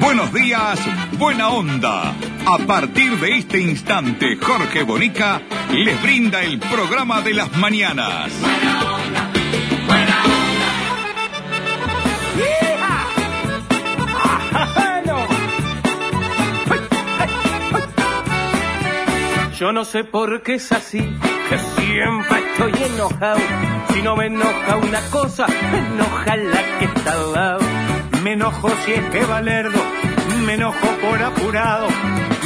Buenos días, Buena Onda. A partir de este instante, Jorge Bonica les brinda el programa de las mañanas. Buena onda, buena onda. Yo no sé por qué es así, que siempre estoy enojado. Si no me enoja una cosa, me enoja la que está al lado. Me enojo si es que Valerdo, me enojo por apurado.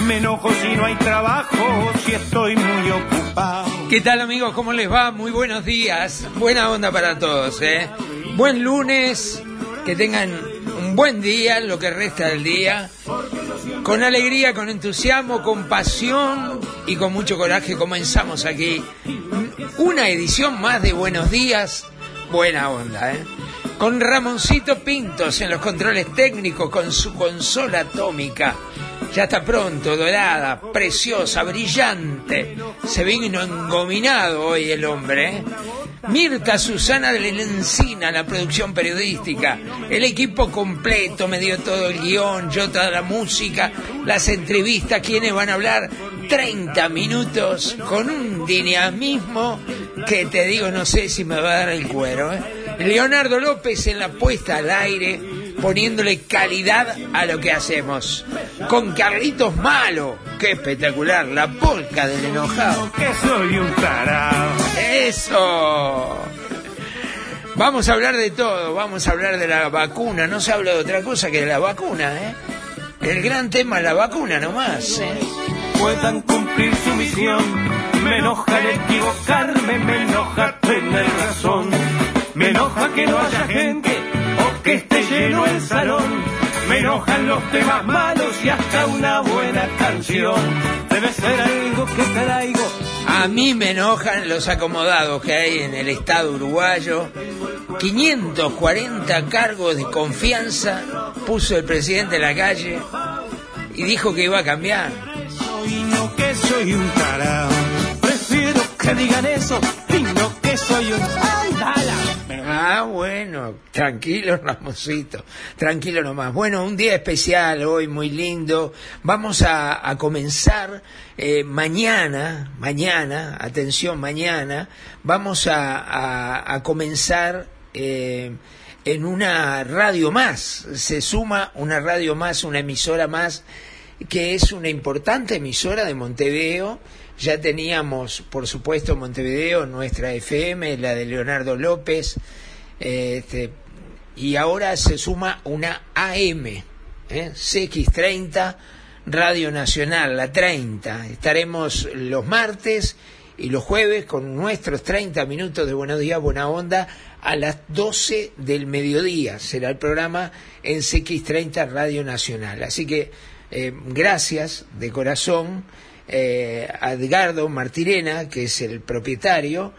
Me enojo si no hay trabajo, si estoy muy ocupado. ¿Qué tal amigos? ¿Cómo les va? Muy buenos días. Buena onda para todos, ¿eh? Buen lunes, que tengan un buen día, lo que resta del día. Con alegría, con entusiasmo, con pasión y con mucho coraje comenzamos aquí una edición más de Buenos Días, buena onda, ¿eh? Con Ramoncito Pintos en los controles técnicos, con su consola atómica. Ya está pronto, dorada, preciosa, brillante. Se vino engominado hoy el hombre, ¿eh? Mirta Susana de la Encina, la producción periodística. El equipo completo me dio todo el guion, yo toda la música, las entrevistas, quienes van a hablar 30 minutos con un dinamismo que te digo, no sé si me va a dar el cuero. ¿eh? Leonardo López en la puesta al aire, poniéndole calidad a lo que hacemos. Con Carlitos Malo, qué espectacular, la polca del enojado. Que soy un tarado. Eso. Vamos a hablar de todo, vamos a hablar de la vacuna, no se habla de otra cosa que de la vacuna, ¿eh? El gran tema es la vacuna nomás, ¿eh? Puedan cumplir su misión. Me enoja el equivocarme, me enoja tener razón. Me enoja que no haya gente o que esté lleno el salón. Me enojan los temas malos y hasta una buena canción. Debe ser algo que traigo. A mí me enojan los acomodados que hay en el Estado uruguayo. 540 cargos de confianza puso el presidente en la calle y dijo que iba a cambiar. Y no que soy un tarado. Prefiero que digan eso y no que soy un Ah, bueno, tranquilo, Ramosito, tranquilo nomás. Bueno, un día especial hoy, muy lindo. Vamos a, comenzar eh, mañana, mañana, atención, mañana, vamos a comenzar eh, en una radio más. Se suma una radio más, una emisora más, que es una importante emisora de Montevideo. Ya teníamos, por supuesto, Montevideo, nuestra FM, la de Leonardo López, este, y ahora se suma una AM, ¿eh? CX30, Radio Nacional, la 30. Estaremos los martes y los jueves con nuestros 30 minutos de Buenos Días, Buena Onda, a las 12 del mediodía. Será el programa en CX30 Radio Nacional. Así que eh, gracias de corazón eh, Edgardo Martirena, que es el propietario,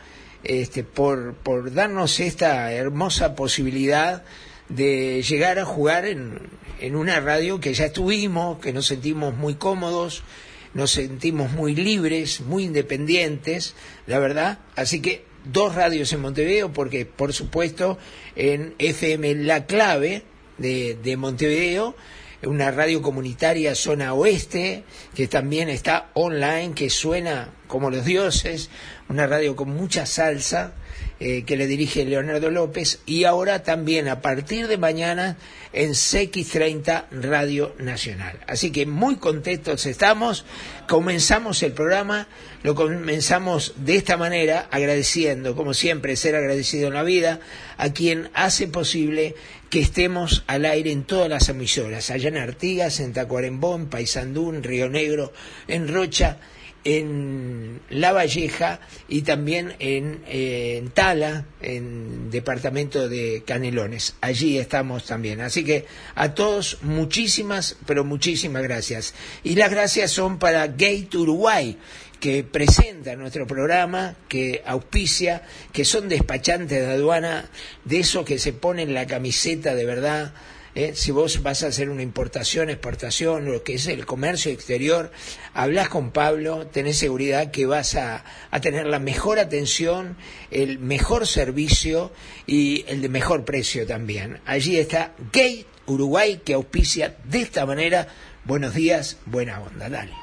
este, por, por darnos esta hermosa posibilidad de llegar a jugar en, en una radio que ya estuvimos, que nos sentimos muy cómodos, nos sentimos muy libres, muy independientes, la verdad. Así que dos radios en Montevideo, porque por supuesto en FM La Clave de, de Montevideo, una radio comunitaria zona oeste, que también está online, que suena como los dioses, una radio con mucha salsa, eh, que le dirige Leonardo López, y ahora también a partir de mañana en CX30 Radio Nacional. Así que muy contentos estamos, comenzamos el programa, lo comenzamos de esta manera, agradeciendo, como siempre, ser agradecido en la vida, a quien hace posible que estemos al aire en todas las emisoras, allá en Artigas, en Tacuarembó, en Paysandú, en Río Negro, en Rocha, en La Valleja y también en, eh, en, Tala, en departamento de Canelones. Allí estamos también. Así que a todos muchísimas, pero muchísimas gracias. Y las gracias son para Gate Uruguay, que presenta nuestro programa, que auspicia, que son despachantes de aduana, de esos que se ponen la camiseta de verdad. ¿Eh? Si vos vas a hacer una importación, exportación, lo que es el comercio exterior, hablas con Pablo, tenés seguridad que vas a, a tener la mejor atención, el mejor servicio y el de mejor precio también. Allí está Gate Uruguay que auspicia de esta manera. Buenos días, buena onda, dale.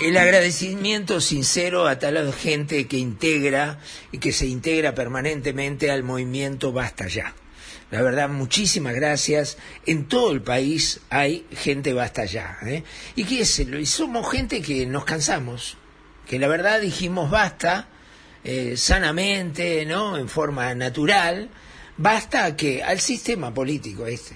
El agradecimiento sincero a tal gente que integra y que se integra permanentemente al movimiento Basta Ya. La verdad, muchísimas gracias. En todo el país hay gente Basta Ya. ¿eh? ¿Y qué es? Somos gente que nos cansamos, que la verdad dijimos basta eh, sanamente, ¿no? En forma natural, basta que al sistema político este.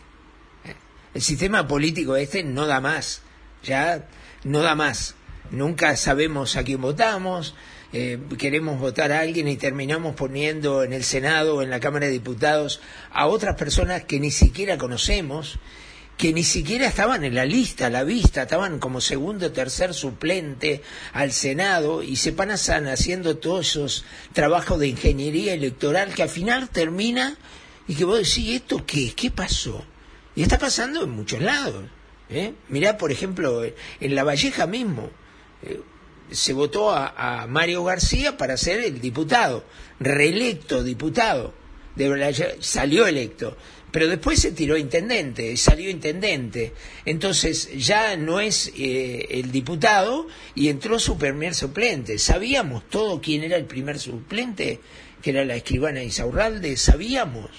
¿eh? El sistema político este no da más, ya no da más nunca sabemos a quién votamos, eh, queremos votar a alguien y terminamos poniendo en el Senado o en la Cámara de Diputados a otras personas que ni siquiera conocemos, que ni siquiera estaban en la lista, a la vista, estaban como segundo o tercer suplente al Senado y se pasan haciendo todos esos trabajos de ingeniería electoral que al final termina y que vos decís, ¿esto qué? ¿Qué pasó? Y está pasando en muchos lados. ¿eh? Mirá, por ejemplo, en La Valleja mismo, se votó a, Mario García para ser el diputado, reelecto diputado, salió electo, pero después se tiró intendente, salió intendente, entonces ya no es eh, el diputado y entró su primer suplente. ¿Sabíamos todo quién era el primer suplente? Que era la escribana Isaurralde, sabíamos.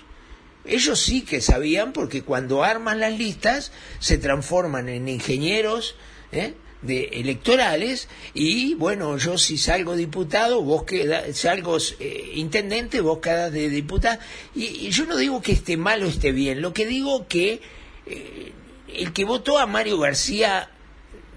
Ellos sí que sabían porque cuando arman las listas se transforman en ingenieros, ¿eh? De electorales y bueno yo si salgo diputado vos quedas salgo eh, intendente vos quedas de diputado y, yo no digo que esté mal o esté bien lo que digo que eh, el que votó a Mario García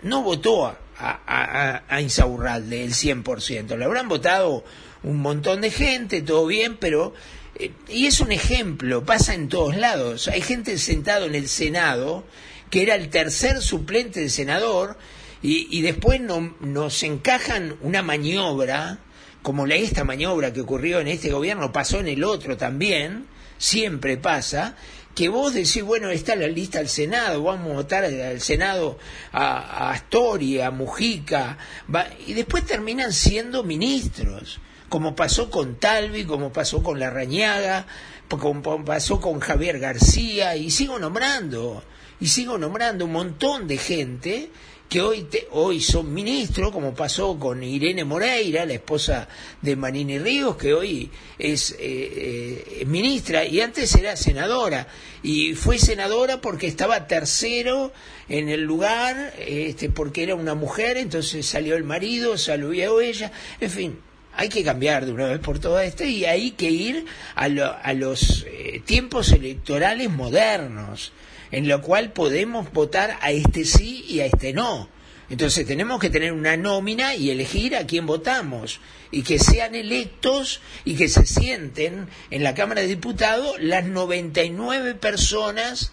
no votó a, a, a, a Insaurralde el 100% le habrán votado un montón de gente todo bien pero eh, y es un ejemplo pasa en todos lados. Hay gente sentado en el Senado que era el tercer suplente de senador y, después no, nos encajan una maniobra, como la, esta maniobra que ocurrió en este gobierno, pasó en el otro también, siempre pasa, que vos decís, bueno, está la lista al Senado, vamos a votar al Senado a, a Astoria, a Mujica, va, y después terminan siendo ministros, como pasó con Talvi, como pasó con Larrañaga, como pasó con Javier García, y sigo nombrando, y sigo nombrando un montón de gente que hoy, te, hoy son ministros, como pasó con Irene Moreira, la esposa de Manini Ríos, que hoy es eh, eh, ministra y antes era senadora. Y fue senadora porque estaba tercero en el lugar, este, porque era una mujer, entonces salió el marido, salió ella, en fin. Hay que cambiar de una vez por todas esto y hay que ir a, lo, a los eh, tiempos electorales modernos en lo cual podemos votar a este sí y a este no. Entonces tenemos que tener una nómina y elegir a quién votamos y que sean electos y que se sienten en la Cámara de Diputados las 99 personas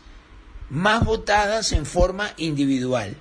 más votadas en forma individual.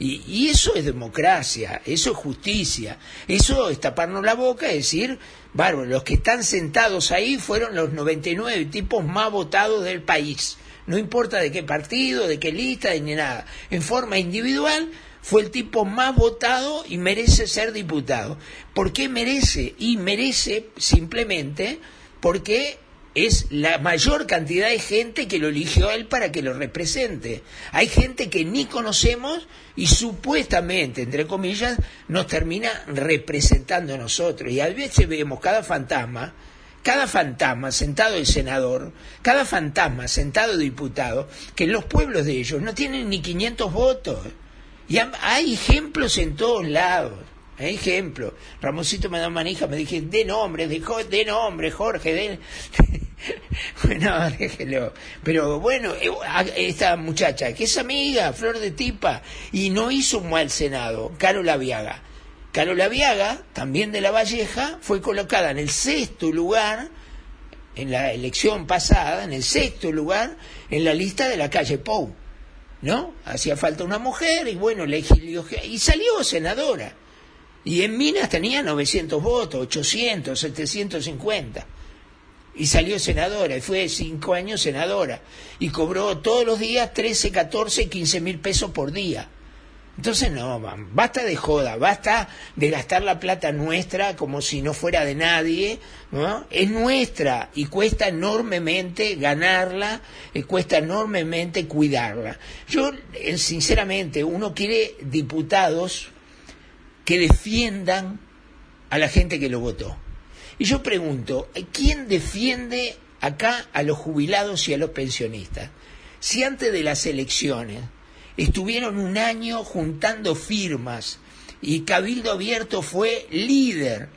Y, eso es democracia, eso es justicia, eso es taparnos la boca y decir, bárbaro, los que están sentados ahí fueron los 99 tipos más votados del país no importa de qué partido, de qué lista, ni nada, en forma individual, fue el tipo más votado y merece ser diputado. ¿Por qué merece? Y merece simplemente porque es la mayor cantidad de gente que lo eligió a él para que lo represente. Hay gente que ni conocemos y supuestamente, entre comillas, nos termina representando a nosotros. Y a veces vemos cada fantasma cada fantasma sentado el senador, cada fantasma sentado el diputado, que en los pueblos de ellos no tienen ni 500 votos. Y hay ejemplos en todos lados. ejemplo. Ramoncito me da manija, me dije, de nombre, de, de nombre, Jorge, de... bueno, déjelo. Pero bueno, eh, esta muchacha, que es amiga, Flor de Tipa, y no hizo un mal Senado, Carola Viaga. Carola Viaga, también de La Valleja, fue colocada en el sexto lugar en la elección pasada, en el sexto lugar, en la lista de la calle Pou. ¿No? Hacía falta una mujer y bueno, le y salió senadora. Y en Minas tenía 900 votos, 800, 750. Y salió senadora, y fue cinco años senadora. Y cobró todos los días 13, 14, 15 mil pesos por día. Entonces no, basta de joda, basta de gastar la plata nuestra como si no fuera de nadie, ¿no? Es nuestra y cuesta enormemente ganarla, y cuesta enormemente cuidarla. Yo, eh, sinceramente, uno quiere diputados que defiendan a la gente que lo votó. Y yo pregunto, ¿quién defiende acá a los jubilados y a los pensionistas? Si antes de las elecciones estuvieron un año juntando firmas y Cabildo Abierto fue líder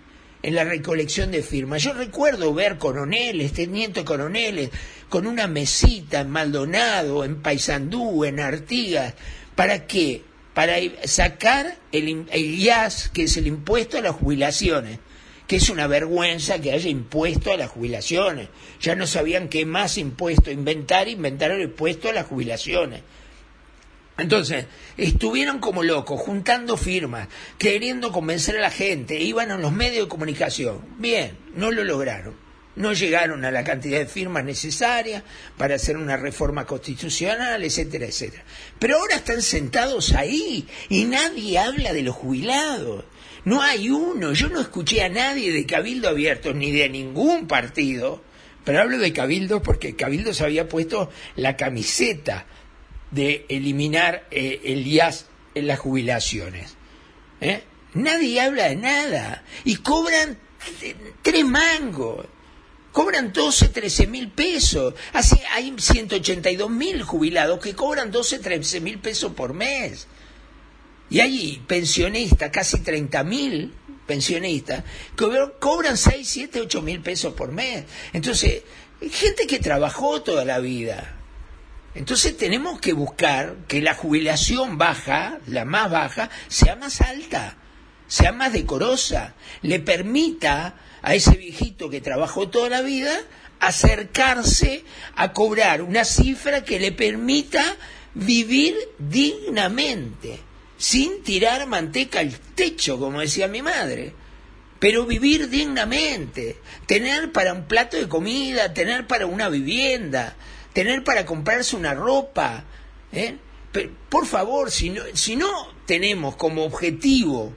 en la recolección de firmas. Yo recuerdo ver coroneles, tenientes coroneles, con una mesita en Maldonado, en Paysandú, en Artigas. ¿Para qué? Para sacar el, el IAS, que es el impuesto a las jubilaciones que es una vergüenza que haya impuesto a las jubilaciones. Ya no sabían qué más impuesto inventar, inventaron el impuesto a las jubilaciones. Entonces, estuvieron como locos, juntando firmas, queriendo convencer a la gente, iban a los medios de comunicación. Bien, no lo lograron. No llegaron a la cantidad de firmas necesarias para hacer una reforma constitucional, etcétera, etcétera. Pero ahora están sentados ahí y nadie habla de los jubilados. No hay uno. Yo no escuché a nadie de Cabildo Abierto ni de ningún partido. Pero hablo de Cabildo porque Cabildo se había puesto la camiseta de eliminar eh, el IAS en las jubilaciones. ¿Eh? Nadie habla de nada. Y cobran tres mangos. Cobran 12, 13 mil pesos. Así hay 182 mil jubilados que cobran 12, 13 mil pesos por mes. Y hay pensionistas, casi 30 mil pensionistas, que cobran 6, 7, 8 mil pesos por mes. Entonces, gente que trabajó toda la vida. Entonces tenemos que buscar que la jubilación baja, la más baja, sea más alta, sea más decorosa, le permita a ese viejito que trabajó toda la vida acercarse a cobrar una cifra que le permita vivir dignamente, sin tirar manteca al techo, como decía mi madre. Pero vivir dignamente, tener para un plato de comida, tener para una vivienda, tener para comprarse una ropa. ¿eh? Pero, por favor, si no, si no tenemos como objetivo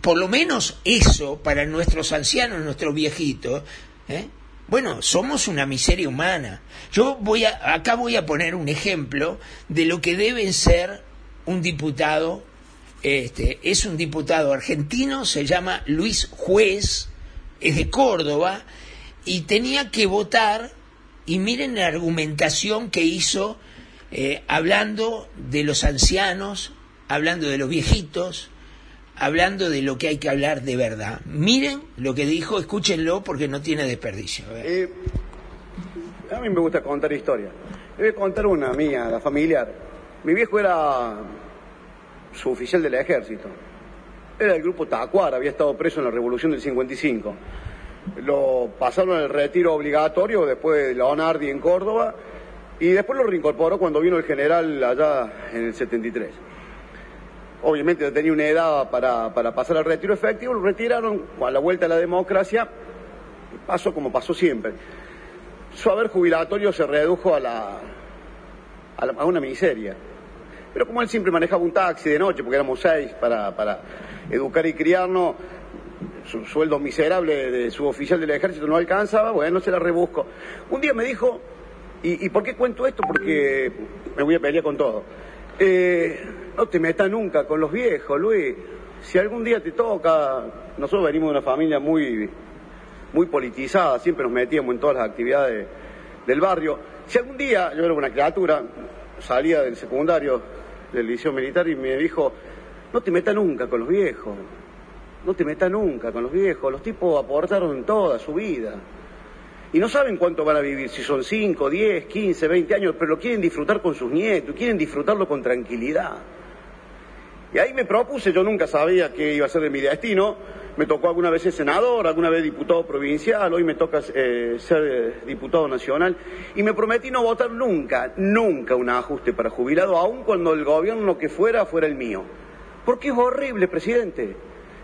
por lo menos eso para nuestros ancianos, nuestros viejitos, ¿eh? bueno, somos una miseria humana. Yo voy a, acá voy a poner un ejemplo de lo que debe ser un diputado este, es un diputado argentino, se llama Luis Juez, es de Córdoba, y tenía que votar, y miren la argumentación que hizo eh, hablando de los ancianos, hablando de los viejitos, hablando de lo que hay que hablar de verdad. Miren lo que dijo, escúchenlo porque no tiene desperdicio. A. Eh, a mí me gusta contar historias. Le voy a contar una mía, la familiar. Mi viejo era suboficial del ejército. Era del grupo Tacuara, había estado preso en la revolución del 55. Lo pasaron al retiro obligatorio después de Leonardi en Córdoba y después lo reincorporó cuando vino el general allá en el 73. Obviamente tenía una edad para, para pasar al retiro efectivo, lo retiraron a la vuelta a la democracia, pasó como pasó siempre. Su haber jubilatorio se redujo a, la, a, la- a una miseria. Pero como él siempre manejaba un taxi de noche, porque éramos seis para, para educar y criarnos, su sueldo miserable de su oficial del ejército no alcanzaba, bueno, se la rebusco. Un día me dijo, ¿y, y por qué cuento esto? Porque me voy a pelear con todo. Eh, no te metas nunca con los viejos, Luis. Si algún día te toca, nosotros venimos de una familia muy, muy politizada, siempre nos metíamos en todas las actividades del barrio. Si algún día, yo era una criatura, salía del secundario, del liceo militar y me dijo, no te metas nunca con los viejos. No te metas nunca con los viejos. Los tipos aportaron toda su vida. Y no saben cuánto van a vivir, si son 5, 10, 15, 20 años, pero lo quieren disfrutar con sus nietos, quieren disfrutarlo con tranquilidad. Y ahí me propuse, yo nunca sabía qué iba a ser de mi destino. Me tocó alguna vez ser senador, alguna vez diputado provincial, hoy me toca eh, ser eh, diputado nacional. Y me prometí no votar nunca, nunca un ajuste para jubilado, aun cuando el gobierno que fuera fuera el mío. Porque es horrible, presidente.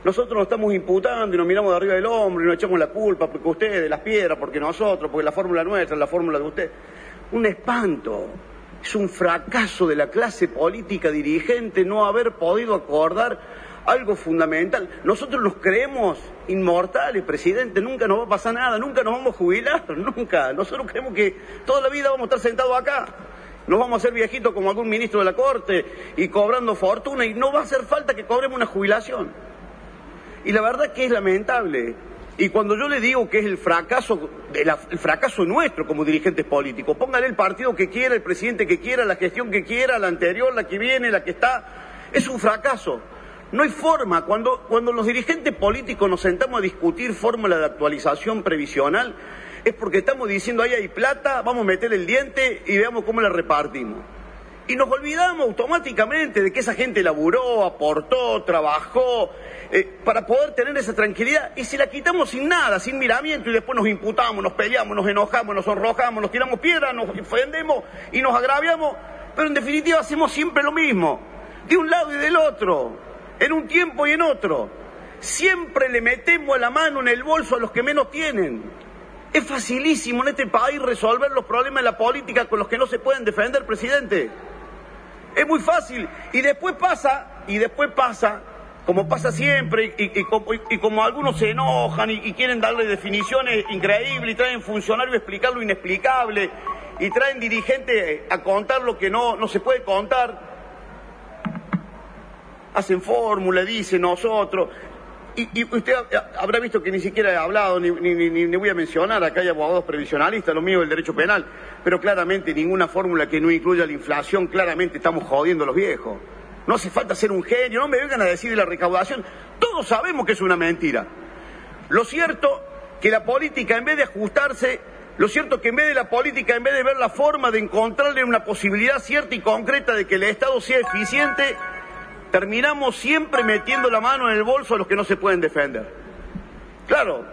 Nosotros nos estamos imputando y nos miramos de arriba del hombro y nos echamos la culpa porque ustedes, las piedras, porque nosotros, porque la fórmula nuestra, la fórmula de usted. Un espanto. Es un fracaso de la clase política dirigente no haber podido acordar algo fundamental. Nosotros nos creemos inmortales, presidente, nunca nos va a pasar nada, nunca nos vamos a jubilar, nunca. Nosotros creemos que toda la vida vamos a estar sentados acá. Nos vamos a hacer viejitos como algún ministro de la Corte y cobrando fortuna y no va a hacer falta que cobremos una jubilación. Y la verdad que es lamentable. Y cuando yo le digo que es el fracaso, el fracaso nuestro como dirigentes políticos, póngale el partido que quiera, el presidente que quiera, la gestión que quiera, la anterior, la que viene, la que está, es un fracaso. No hay forma. Cuando, cuando los dirigentes políticos nos sentamos a discutir fórmula de actualización previsional, es porque estamos diciendo ahí hay plata, vamos a meter el diente y veamos cómo la repartimos. Y nos olvidamos automáticamente de que esa gente laburó, aportó, trabajó, eh, para poder tener esa tranquilidad. Y si la quitamos sin nada, sin miramiento, y después nos imputamos, nos peleamos, nos enojamos, nos sonrojamos, nos tiramos piedras, nos ofendemos y nos agraviamos, pero en definitiva hacemos siempre lo mismo, de un lado y del otro, en un tiempo y en otro. Siempre le metemos la mano en el bolso a los que menos tienen. Es facilísimo en este país resolver los problemas de la política con los que no se pueden defender, presidente. Es muy fácil. Y después pasa, y después pasa, como pasa siempre, y, como, algunos se enojan y, quieren darle definiciones increíbles y traen funcionarios a explicar lo inexplicable y traen dirigentes a contar lo que no, no se puede contar. Hacen fórmula, dicen nosotros. Y, usted habrá visto que ni siquiera he hablado, ni, ni, ni, voy a mencionar, acá hay abogados previsionalistas, lo mío del derecho penal, pero claramente ninguna fórmula que no incluya la inflación, claramente estamos jodiendo a los viejos. No hace falta ser un genio, no me vengan a decir de la recaudación, todos sabemos que es una mentira. Lo cierto que la política, en vez de ajustarse, lo cierto que en vez de la política, en vez de ver la forma de encontrarle una posibilidad cierta y concreta de que el Estado sea eficiente, terminamos siempre metiendo la mano en el bolso a los que no se pueden defender. Claro,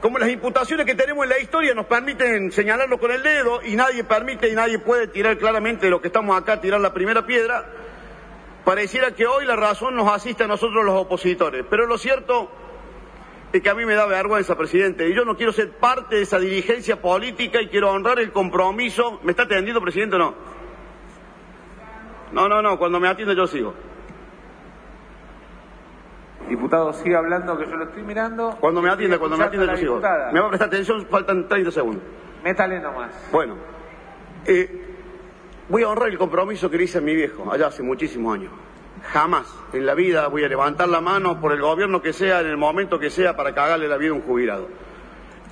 como las imputaciones que tenemos en la historia nos permiten señalarlo con el dedo y nadie permite y nadie puede tirar claramente de lo que estamos acá, tirar la primera piedra, pareciera que hoy la razón nos asiste a nosotros los opositores. Pero lo cierto es que a mí me da vergüenza, presidente, y yo no quiero ser parte de esa dirigencia política y quiero honrar el compromiso. ¿Me está atendiendo, presidente, o no? No, no, no, cuando me atiende yo sigo. Diputado, sigue hablando que yo lo estoy mirando. Cuando me atiende, cuando me atiende, yo sigo. Me va a prestar atención, faltan 30 segundos. Métale nomás. Bueno, eh, voy a honrar el compromiso que le hice a mi viejo, allá hace muchísimos años. Jamás en la vida voy a levantar la mano por el gobierno que sea, en el momento que sea, para cagarle la vida a un jubilado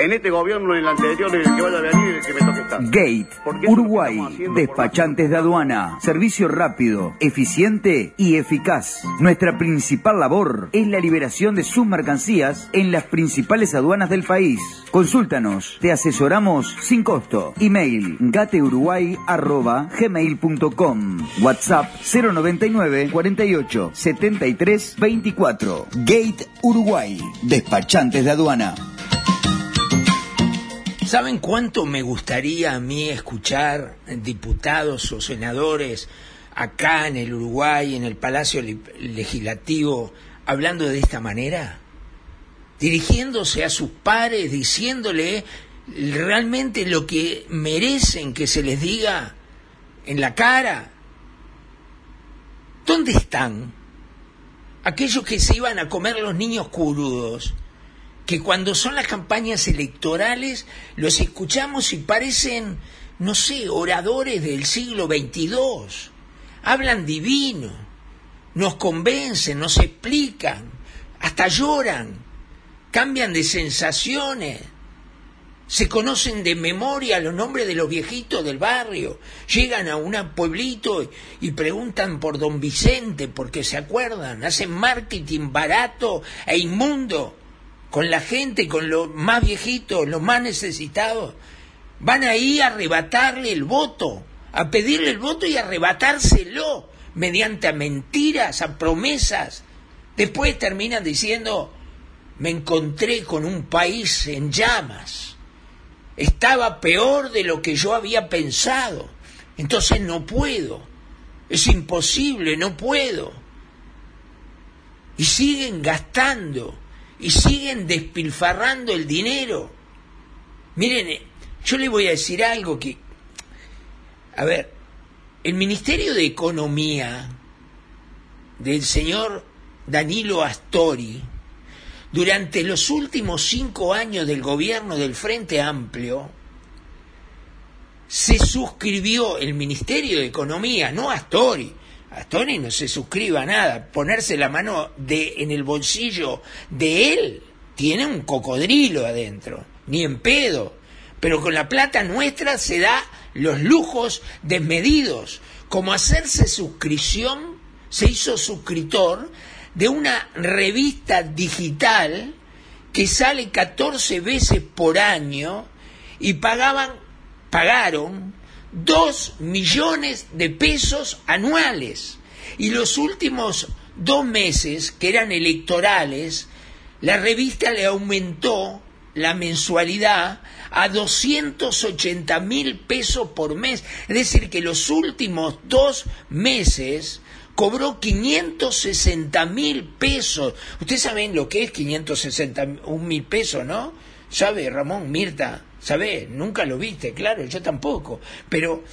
en este gobierno, en el anterior, en el que vaya a venir, el que me toque estar. Gate, Uruguay, despachantes de aduana, servicio rápido, eficiente y eficaz. Nuestra principal labor es la liberación de sus mercancías en las principales aduanas del país. Consúltanos, te asesoramos sin costo. Email gateuruguay.gmail.com WhatsApp 099 48 73 24 Gate Uruguay, despachantes de aduana. ¿Saben cuánto me gustaría a mí escuchar diputados o senadores acá en el Uruguay, en el Palacio Legislativo, hablando de esta manera? Dirigiéndose a sus pares, diciéndole realmente lo que merecen que se les diga en la cara. ¿Dónde están aquellos que se iban a comer los niños curudos? Que cuando son las campañas electorales los escuchamos y parecen, no sé, oradores del siglo XXII. Hablan divino, nos convencen, nos explican, hasta lloran, cambian de sensaciones. se conocen de memoria los nombres de los viejitos del barrio, llegan a un pueblito y preguntan por don Vicente porque se acuerdan, hacen marketing barato e inmundo con la gente, con los más viejitos, los más necesitados. Van ahí a arrebatarle el voto, a pedirle el voto y arrebatárselo mediante mentiras, a promesas. Después terminan diciendo, me encontré con un país en llamas estaba peor de lo que yo había pensado. Entonces no puedo. Es imposible, no puedo. Y siguen gastando y siguen despilfarrando el dinero. Miren, eh, yo le voy a decir algo que, a ver, el Ministerio de Economía del señor Danilo Astori, durante los últimos cinco años del gobierno del Frente Amplio, se suscribió el Ministerio de Economía, no Astori. Astori no se suscribe a nada. Ponerse la mano de, en el bolsillo de él tiene un cocodrilo adentro, ni en pedo. Pero con la plata nuestra se da los lujos desmedidos, como hacerse suscripción, se hizo suscriptor de una revista digital que sale 14 veces por año y pagaban, pagaron 2 millones de pesos anuales. Y los últimos dos meses, que eran electorales, la revista le aumentó la mensualidad a 280 mil pesos por mes. Es decir, que los últimos dos meses cobró 560 mil pesos. Ustedes saben lo que es 560 mil pesos, ¿no? ¿Sabe, Ramón, Mirta? ¿Sabe? Nunca lo viste, claro, yo tampoco. Pero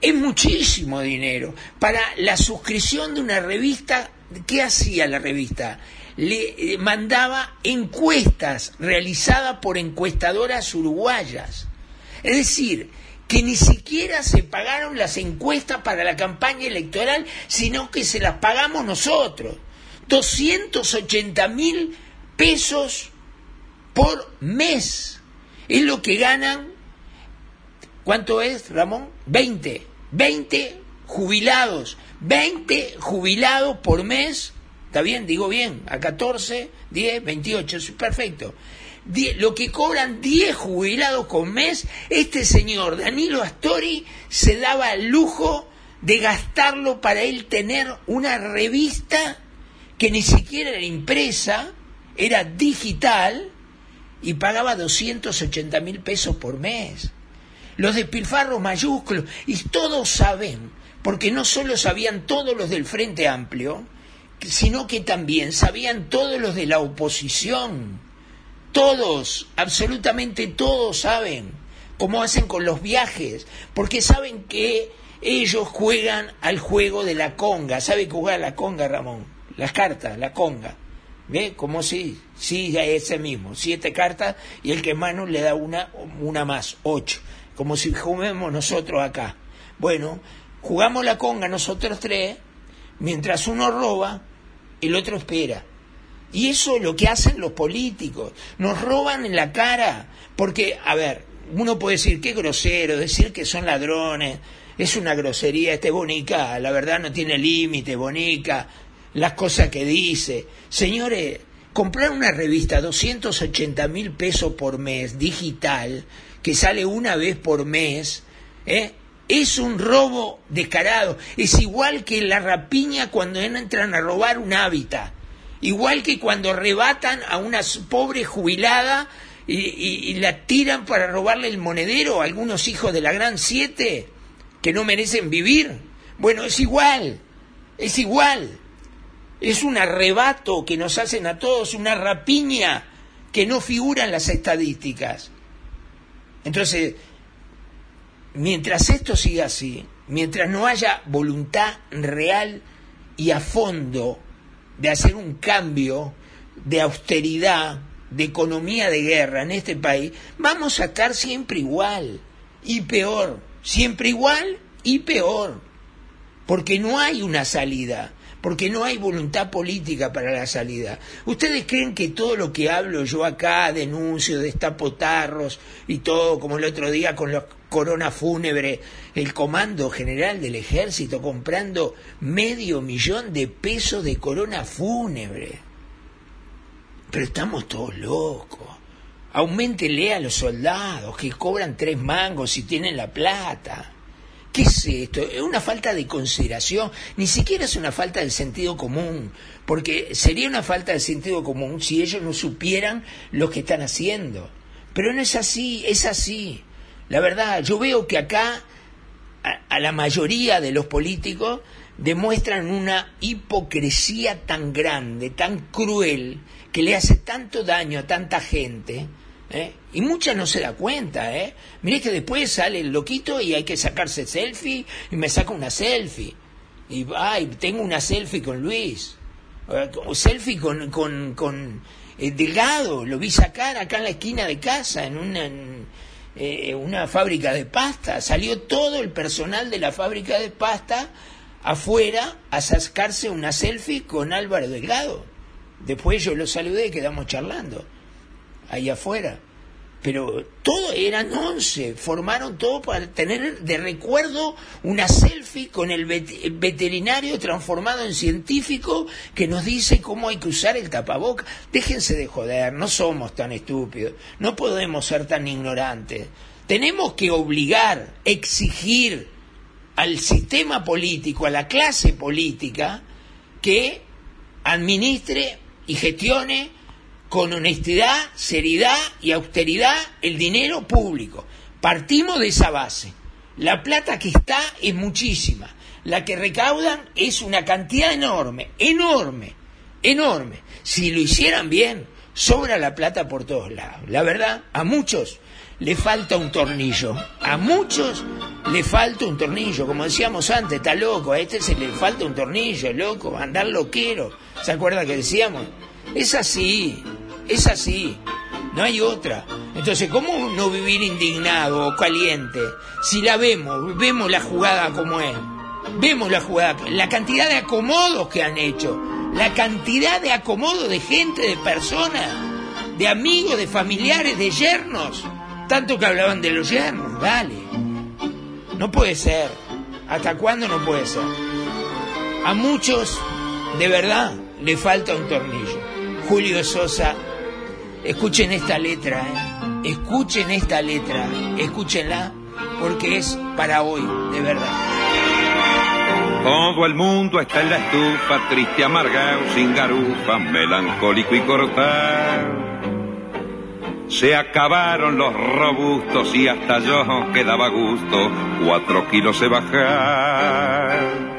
es muchísimo dinero. Para la suscripción de una revista, ¿qué hacía la revista? Le eh, mandaba encuestas realizadas por encuestadoras uruguayas. Es decir, que ni siquiera se pagaron las encuestas para la campaña electoral, sino que se las pagamos nosotros. 280 mil pesos por mes. Es lo que ganan. ¿Cuánto es, Ramón? 20. 20 jubilados. 20 jubilados por mes. ¿Está bien? Digo bien. A 14, 10, 28. Es perfecto lo que cobran 10 jubilados con mes, este señor Danilo Astori se daba el lujo de gastarlo para él tener una revista que ni siquiera era impresa, era digital y pagaba 280 mil pesos por mes. Los despilfarros mayúsculos, y todos saben, porque no solo sabían todos los del Frente Amplio, sino que también sabían todos los de la oposición todos, absolutamente todos saben cómo hacen con los viajes, porque saben que ellos juegan al juego de la conga. ¿Sabe jugar la conga, Ramón? Las cartas, la conga. ¿Ve? Como si, sí, ese mismo, siete cartas y el que mano le da una, una más, ocho. Como si juguemos nosotros acá. Bueno, jugamos la conga nosotros tres, mientras uno roba, el otro espera. Y eso es lo que hacen los políticos. Nos roban en la cara. Porque, a ver, uno puede decir, qué grosero, decir que son ladrones. Es una grosería. Este Bonica, la verdad no tiene límite, Bonica. Las cosas que dice. Señores, comprar una revista 280 mil pesos por mes, digital, que sale una vez por mes, ¿eh? es un robo descarado. Es igual que la rapiña cuando entran a robar un hábitat. Igual que cuando arrebatan a una pobre jubilada y, la tiran para robarle el monedero a algunos hijos de la Gran Siete que no merecen vivir. Bueno, es igual, es igual. Es un arrebato que nos hacen a todos, una rapiña que no figura en las estadísticas. Entonces, mientras esto siga así, mientras no haya voluntad real y a fondo de hacer un cambio de austeridad, de economía de guerra en este país, vamos a estar siempre igual y peor, siempre igual y peor, porque no hay una salida, porque no hay voluntad política para la salida. ¿Ustedes creen que todo lo que hablo yo acá, denuncio, destapo tarros y todo, como el otro día con los corona fúnebre, el Comando General del Ejército comprando medio millón de pesos de corona fúnebre? Pero estamos todos locos. Aumentele a los soldados que cobran tres mangos y tienen la plata. ¿Qué es esto? Es una falta de consideración, ni siquiera es una falta del sentido común, porque sería una falta de sentido común si ellos no supieran lo que están haciendo. Pero no es así, es así. La verdad, yo veo que acá a, a la mayoría de los políticos demuestran una hipocresía tan grande, tan cruel, que le hace tanto daño a tanta gente, ¿eh? y mucha no se da cuenta, ¿eh? Miré que después sale el loquito y hay que sacarse selfie, y me saca una selfie, y ay, tengo una selfie con Luis, eh, o selfie con, con, con eh, Delgado, lo vi sacar acá en la esquina de casa, en una, en, eh, una fábrica de pasta, salió todo el personal de la fábrica de pasta afuera a sacarse una selfie con Álvaro Delgado. Después yo lo saludé y quedamos charlando ahí afuera. Pero todo eran once, formaron todo para tener de recuerdo una selfie con el vet- el veterinario transformado en científico que nos dice cómo hay que usar el tapaboca. Déjense de joder, no somos tan estúpidos, no podemos ser tan ignorantes. Tenemos que obligar, exigir al sistema político, a la clase política, que administre y gestione con honestidad, seriedad y austeridad el dinero público. Partimos de esa base. La plata que está es muchísima. La que recaudan es una cantidad enorme, enorme, enorme. Si lo hicieran bien, sobra la plata por todos lados. La verdad, a muchos le falta un tornillo. A muchos le falta un tornillo. Como decíamos antes, está loco. A este se le falta un tornillo, loco. Andar loquero. ¿Se acuerda que decíamos? Es así. Es así. No hay otra. Entonces, ¿cómo no vivir indignado o caliente? Si la vemos, vemos la jugada como es. Vemos la jugada, la cantidad de acomodos que han hecho, la cantidad de acomodos de gente, de personas, de amigos, de familiares, de yernos. Tanto que hablaban de los yernos, dale. No puede ser. ¿Hasta cuándo no puede ser? A muchos, de verdad, le falta un tornillo. Julio Sosa, escuchen esta letra, ¿eh? escuchen esta letra, escúchenla, porque es para hoy, de verdad. Todo el mundo está en la estufa, triste, amargado, sin garufa, melancólico y cortado. Se acabaron los robustos y hasta yo quedaba gusto cuatro kilos se bajar.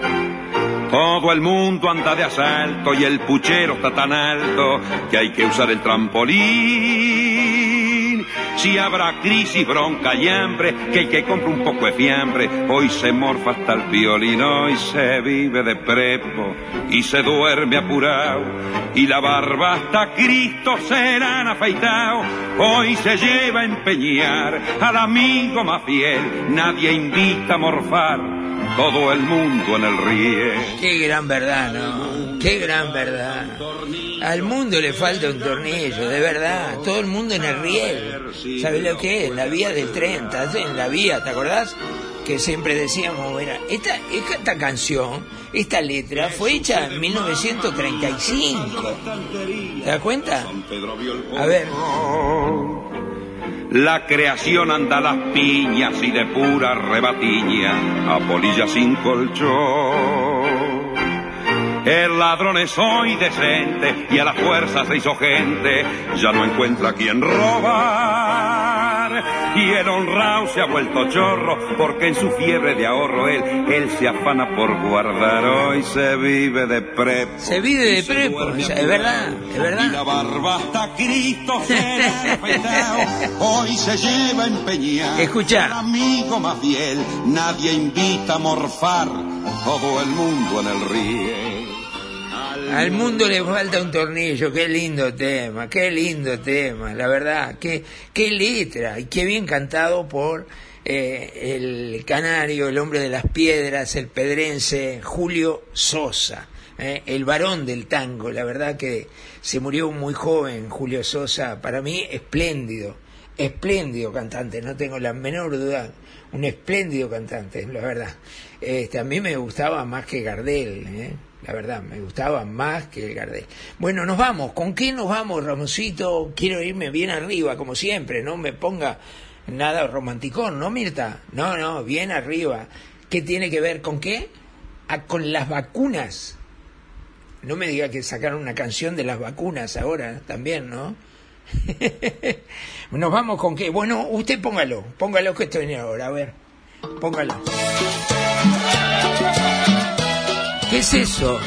Todo el mundo anda de asalto y el puchero está tan alto que hay que usar el trampolín. Si habrá crisis, bronca y hambre, que el que compra un poco de fiambre, hoy se morfa hasta el violín, hoy se vive de prepo y se duerme apurado. Y la barba hasta Cristo serán afeitado, hoy se lleva a empeñar al amigo más fiel, nadie invita a morfar, todo el mundo en el riel. Qué gran verdad, ¿no? Qué gran verdad. Al mundo le falta un tornillo, de verdad. Todo el mundo en el riel. ¿Sabes lo que es? La vía del tren, en la vía, ¿te acordás? Que siempre decíamos, era, esta, esta canción, esta letra, fue hecha en 1935. ¿Te das cuenta? A ver, La creación anda a las piñas y de pura rebatiña, a polilla sin colchón. El ladrón es hoy decente y a la fuerza se hizo gente, ya no encuentra quien robar. Y el honrado se ha vuelto chorro porque en su fiebre de ahorro él, él se afana por guardar. Hoy se vive de prepo. se vive de prepo, es verdad, es Y la verdad. barba hasta Cristo. Hoy se lleva a empeñar. Escucha. Amigo más fiel, nadie invita a morfar. Todo el mundo en el riel. Al mundo le falta un tornillo, qué lindo tema, qué lindo tema, la verdad, qué, qué letra y qué bien cantado por eh, el canario, el hombre de las piedras, el pedrense Julio Sosa. eh, el varón del tango. La verdad que se murió muy joven Julio Sosa. Para mí, espléndido, espléndido cantante, no tengo la menor duda. Un espléndido cantante, la verdad. Este, a mí me gustaba más que Gardel, ¿eh? La verdad, me gustaba más que Gardel. Bueno, nos vamos. ¿Con qué nos vamos, Ramosito? Quiero irme bien arriba, como siempre, no me ponga nada romanticón, ¿no, Mirta? No, no, bien arriba. ¿Qué tiene que ver con qué? Ah, con las vacunas. No me diga que sacaron una canción de las vacunas ahora también, ¿no? Nos vamos con qué. Bueno, usted póngalo, póngalo que estoy ahora, a ver. Póngalo. ¿Qué es eso?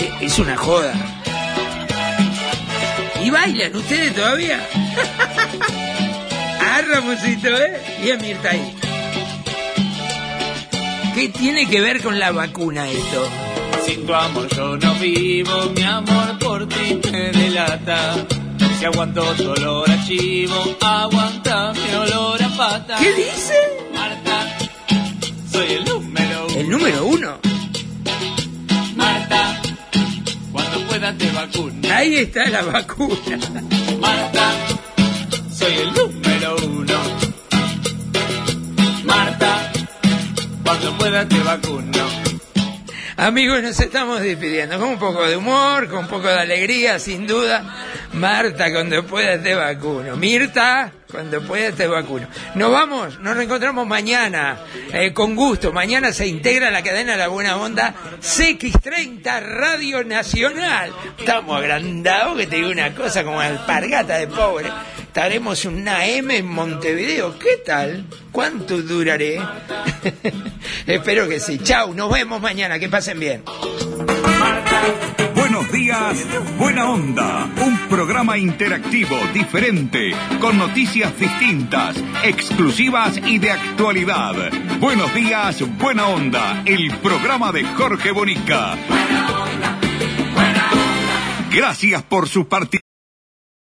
E- Es una joda. ¿Y bailan ustedes todavía? ah, Ramosito, ¿eh? Y a Mirta ahí. ¿Qué tiene que ver con la vacuna esto? Sin tu amor yo no vivo, mi amor por ti me delata. Si aguanto tu olor a chivo, aguanta mi olor a pata. ¿Qué dice? Marta, soy el. El número uno. Marta, cuando pueda te vacuno. Ahí está la vacuna. Marta, soy el número uno. Marta, cuando pueda te vacuno. Amigos, nos estamos despidiendo con un poco de humor, con un poco de alegría, sin duda. Marta, cuando pueda te vacuno. Mirta, cuando pueda te vacuno. Nos vamos, nos reencontramos mañana, eh, con gusto. Mañana se integra la cadena La Buena Onda CX30 Radio Nacional. Estamos agrandados, que te digo una cosa como alpargata de pobre. Estaremos una M en Montevideo. ¿Qué tal? ¿Cuánto duraré? Espero que sí. Chau, nos vemos mañana. Que pasen bien. Buenos días, buena onda. Un programa interactivo, diferente, con noticias distintas, exclusivas y de actualidad. Buenos días, buena onda. El programa de Jorge Bonica. Gracias por su participación.